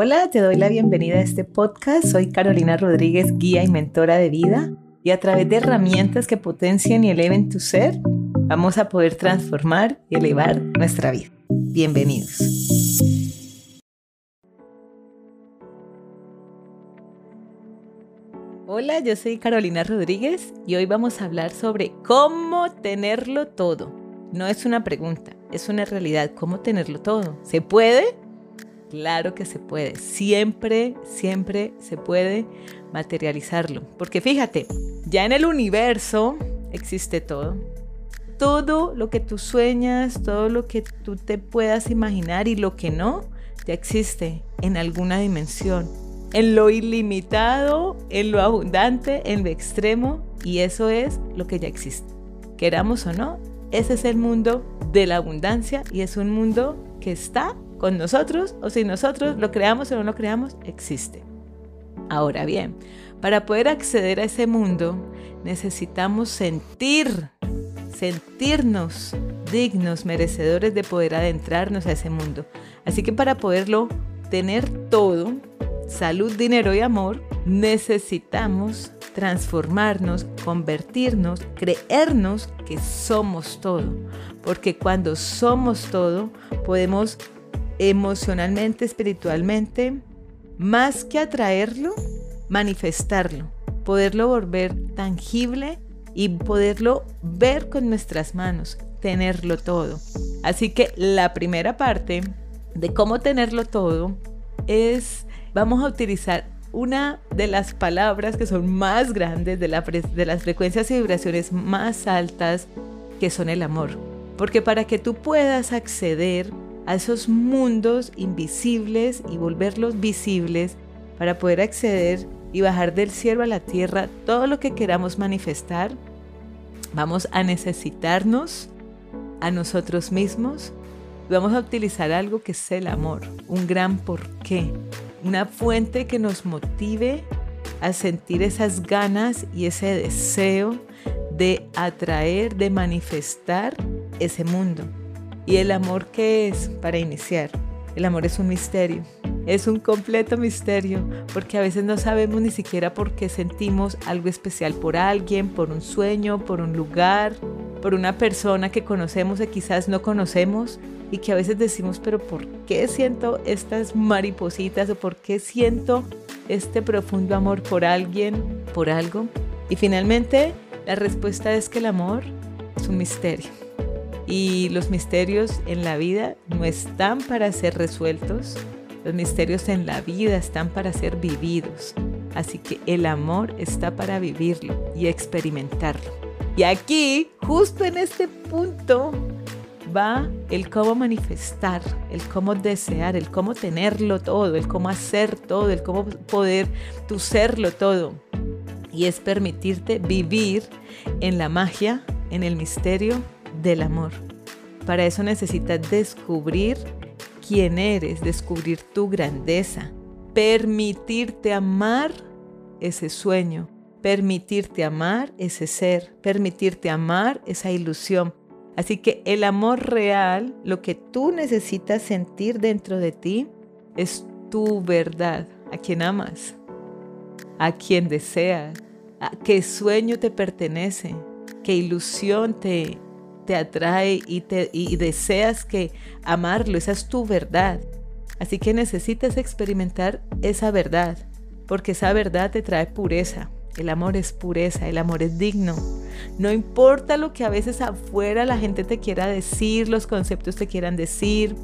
Hola, te doy la bienvenida a este podcast. Soy Carolina Rodríguez, guía y mentora de vida. Y a través de herramientas que potencien y eleven tu ser, vamos a poder transformar y elevar nuestra vida. Bienvenidos. Hola, yo soy Carolina Rodríguez y hoy vamos a hablar sobre cómo tenerlo todo. No es una pregunta, es una realidad. ¿Cómo tenerlo todo? ¿Se puede? Claro que se puede. Siempre, siempre se puede materializarlo. Porque fíjate, ya en el universo existe todo. Todo lo que tú sueñas, todo lo que tú te puedas imaginar y lo que no, ya existe en alguna dimensión. En lo ilimitado, en lo abundante, en lo extremo. Y eso es lo que ya existe. Queramos o no, ese es el mundo de la abundancia y es un mundo que está con nosotros o si nosotros lo creamos o no lo creamos, existe. Ahora bien, para poder acceder a ese mundo necesitamos sentir, sentirnos dignos, merecedores de poder adentrarnos a ese mundo. Así que para poderlo tener todo, salud, dinero y amor, necesitamos transformarnos, convertirnos, creernos que somos todo. Porque cuando somos todo, podemos emocionalmente, espiritualmente, más que atraerlo, manifestarlo, poderlo volver tangible y poderlo ver con nuestras manos, tenerlo todo. Así que la primera parte de cómo tenerlo todo es, vamos a utilizar una de las palabras que son más grandes, de, las frecuencias y vibraciones más altas, que son el amor. Porque para que tú puedas acceder a esos mundos invisibles y volverlos visibles para poder acceder y bajar del cielo a la tierra todo lo que queramos manifestar, vamos a necesitarnos a nosotros mismos. Vamos a utilizar algo que es el amor, un gran porqué, una fuente que nos motive a sentir esas ganas y ese deseo de atraer, de manifestar ese mundo. ¿Y el amor qué es para iniciar? El amor es un misterio, es un completo misterio, porque a veces no sabemos ni siquiera por qué sentimos algo especial por alguien, por un sueño, por un lugar, por una persona que conocemos o quizás no conocemos y que a veces decimos, pero ¿por qué siento estas maripositas o por qué siento este profundo amor por alguien, por algo? Y finalmente, la respuesta es que el amor es un misterio y los misterios en la vida no están para ser resueltos, los misterios en la vida están para ser vividos. Así que el amor está para vivirlo y experimentarlo. Y aquí, justo en este punto, va el cómo manifestar, el cómo desear, el cómo tenerlo todo, el cómo hacer todo, el cómo poder tu serlo todo. Y es permitirte vivir en la magia, en el misterio del amor. Para eso necesitas descubrir quién eres, descubrir tu grandeza, permitirte amar ese sueño, permitirte amar ese ser, permitirte amar esa ilusión. Así que el amor real, lo que tú necesitas sentir dentro de ti, es tu verdad, a quien amas, a quien deseas, a qué sueño te pertenece, qué ilusión te, te atrae y, te, y deseas que amarlo, esa es tu verdad. Así que necesitas experimentar esa verdad, porque esa verdad te trae pureza. El amor es pureza, el amor es digno. No importa lo que a veces afuera la gente te quiera decir, los conceptos te quieran decir,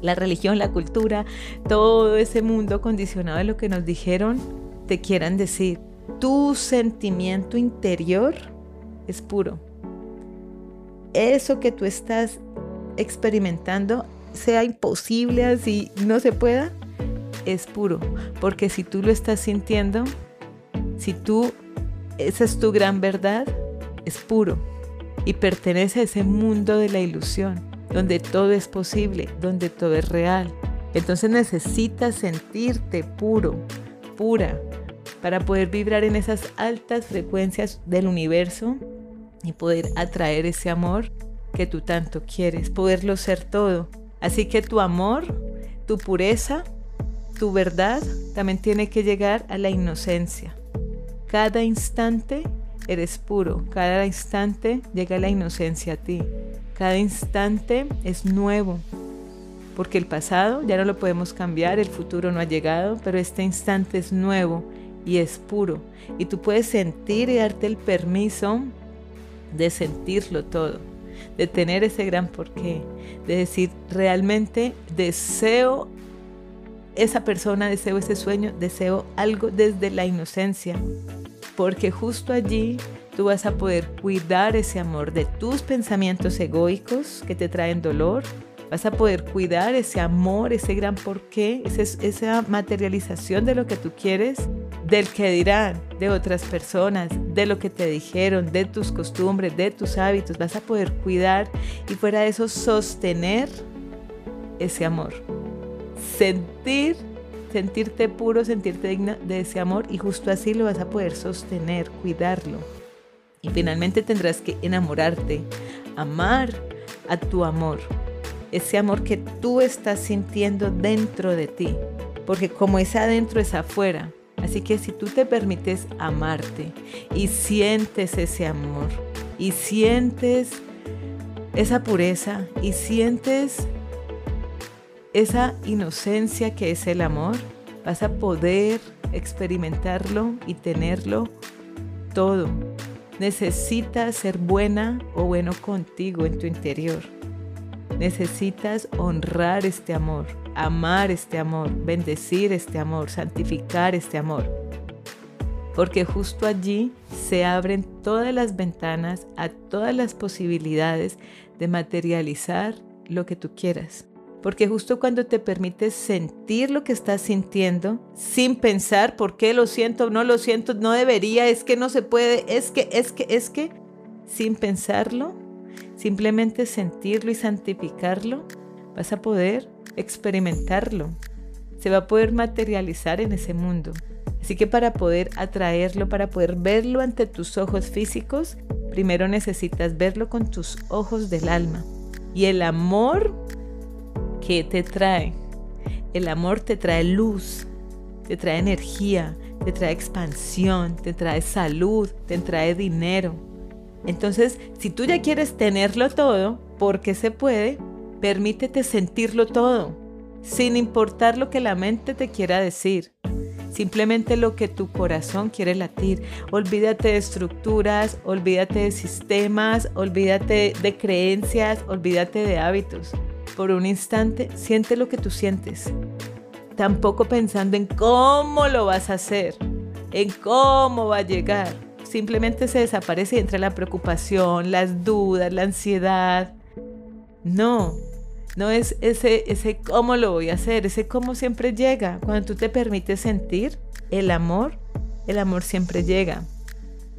la religión, la cultura, todo ese mundo condicionado de lo que nos dijeron, te quieran decir. Tu sentimiento interior es puro eso que tú estás experimentando sea imposible así no se pueda, es puro. Porque si tú lo estás sintiendo, si tú, esa es tu gran verdad, es puro. Y pertenece a ese mundo de la ilusión, donde todo es posible, donde todo es real. Entonces necesitas sentirte puro, pura, para poder vibrar en esas altas frecuencias del universo y poder atraer ese amor que tú tanto quieres, poderlo ser todo. Así que tu amor, tu pureza, tu verdad también tiene que llegar a la inocencia. Cada instante eres puro, cada instante llega la inocencia a ti, cada instante es nuevo, porque el pasado ya no lo podemos cambiar, el futuro no ha llegado, pero este instante es nuevo y es puro, y tú puedes sentir y darte el permiso de sentirlo todo, de tener ese gran porqué, de decir, realmente deseo esa persona, deseo ese sueño, deseo algo desde la inocencia, porque justo allí tú vas a poder cuidar ese amor de tus pensamientos egoicos que te traen dolor, vas a poder cuidar ese amor, ese gran porqué, esa materialización de lo que tú quieres, del que dirán, de otras personas, de lo que te dijeron, de tus costumbres, de tus hábitos, vas a poder cuidar y fuera de eso sostener ese amor. Sentir sentirte puro, sentirte digna de ese amor y justo así lo vas a poder sostener, cuidarlo. Y finalmente tendrás que enamorarte, amar a tu amor, ese amor que tú estás sintiendo dentro de ti, porque como es adentro es afuera. Así que si tú te permites amarte y sientes ese amor y sientes esa pureza y sientes esa inocencia que es el amor, vas a poder experimentarlo y tenerlo todo. Necesitas ser buena o bueno contigo en tu interior. Necesitas honrar este amor, amar este amor, bendecir este amor, santificar este amor. Porque justo allí se abren todas las ventanas a todas las posibilidades de materializar lo que tú quieras. Porque justo cuando te permites sentir lo que estás sintiendo, sin pensar por qué lo siento, no lo siento, no debería, es que no se puede, es que, es que, es que, sin pensarlo, simplemente sentirlo y santificarlo, vas a poder experimentarlo. Se va a poder materializar en ese mundo. Así que para poder atraerlo, para poder verlo ante tus ojos físicos, primero necesitas verlo con tus ojos del alma. Y el amor que te trae. El amor te trae luz, te trae energía, te trae expansión, te trae salud, te trae dinero. Entonces, si tú ya quieres tenerlo todo, porque se puede, permítete sentirlo todo, sin importar lo que la mente te quiera decir. Simplemente lo que tu corazón quiere latir. Olvídate de estructuras, olvídate de sistemas, olvídate de creencias, olvídate de hábitos por un instante, siente lo que tú sientes. Tampoco pensando en cómo lo vas a hacer, en cómo va a llegar. Simplemente se desaparece entre la preocupación, las dudas, la ansiedad. No, no es ese, ese cómo lo voy a hacer, ese cómo siempre llega. Cuando tú te permites sentir el amor, el amor siempre llega.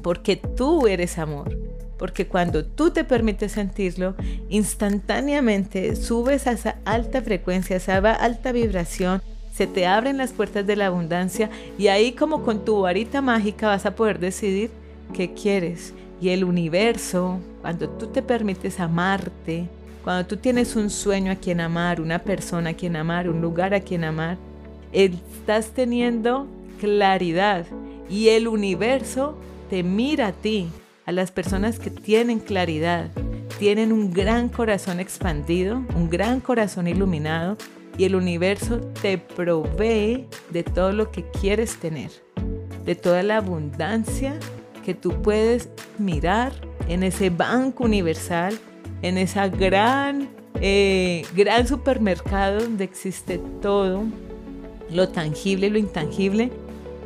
Porque tú eres amor porque cuando tú te permites sentirlo, instantáneamente subes a esa alta frecuencia, a esa alta vibración, se te abren las puertas de la abundancia y ahí como con tu varita mágica vas a poder decidir qué quieres. Y el universo, cuando tú te permites amarte, cuando tú tienes un sueño a quien amar, una persona a quien amar, un lugar a quien amar, estás teniendo claridad y el universo te mira a ti a las personas que tienen claridad, tienen un gran corazón expandido, un gran corazón iluminado y el universo te provee de todo lo que quieres tener, de toda la abundancia que tú puedes mirar en ese banco universal, en esa gran, eh, gran supermercado donde existe todo, lo tangible y lo intangible,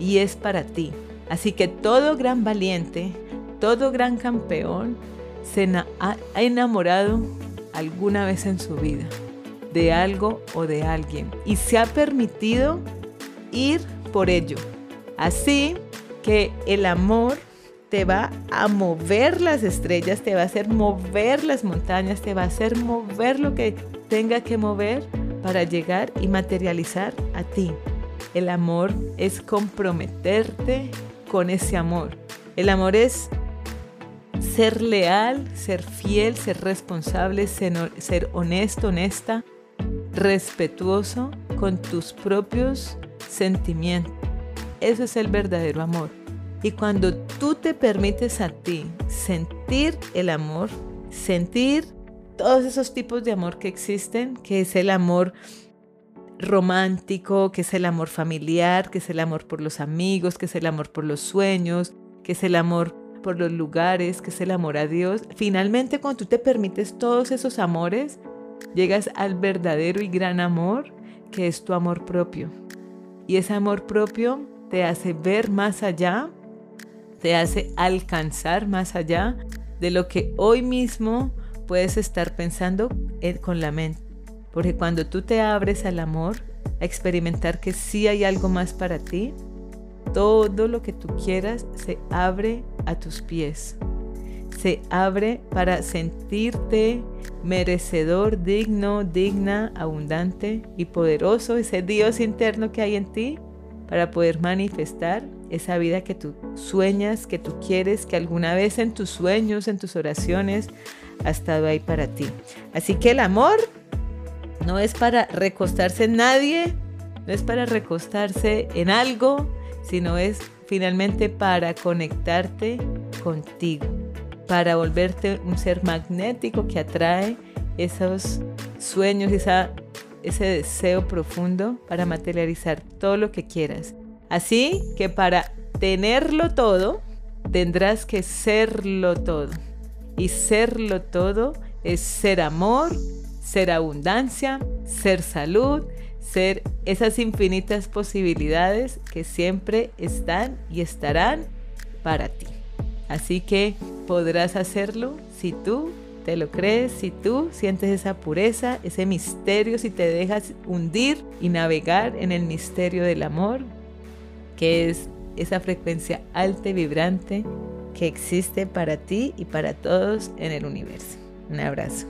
y es para ti. Así que todo gran valiente todo gran campeón se ha enamorado alguna vez en su vida de algo o de alguien y se ha permitido ir por ello. Así que el amor te va a mover las estrellas, te va a hacer mover las montañas, te va a hacer mover lo que tenga que mover para llegar y materializar a ti. El amor es comprometerte con ese amor. El amor es ser leal, ser fiel, ser responsable, ser, honesto, honesta, respetuoso con tus propios sentimientos. Eso es el verdadero amor. Y cuando tú te permites a ti sentir el amor, sentir todos esos tipos de amor que existen, que es el amor romántico, que es el amor familiar, que es el amor por los amigos, que es el amor por los sueños, que es el amor por los lugares, que es el amor a Dios. Finalmente, cuando tú te permites todos esos amores, llegas al verdadero y gran amor, que es tu amor propio. Y ese amor propio te hace ver más allá te hace alcanzar más allá de lo que hoy mismo puedes estar pensando con la mente. Porque cuando tú te abres al amor, a experimentar que sí hay algo más para ti, todo lo que tú quieras se abre a tus pies. Se abre para sentirte merecedor, digno, digna, abundante y poderoso, ese Dios interno que hay en ti, para poder manifestar esa vida que tú sueñas, que tú quieres, que alguna vez en tus sueños, en tus oraciones, ha estado ahí para ti. Así que el amor no es para recostarse en nadie, no es para recostarse en algo, sino es finalmente para conectarte contigo, para volverte un ser magnético que atrae esos sueños, esa, ese deseo profundo para materializar todo lo que quieras. Así que para tenerlo todo, tendrás que serlo todo. Y serlo todo es ser amor, ser abundancia, ser salud, ser esas infinitas posibilidades que siempre están y estarán para ti. Así que podrás hacerlo si tú te lo crees, si tú sientes esa pureza, ese misterio, si te dejas hundir y navegar en el misterio del amor, que es esa frecuencia alta y vibrante que existe para ti y para todos en el universo. Un abrazo.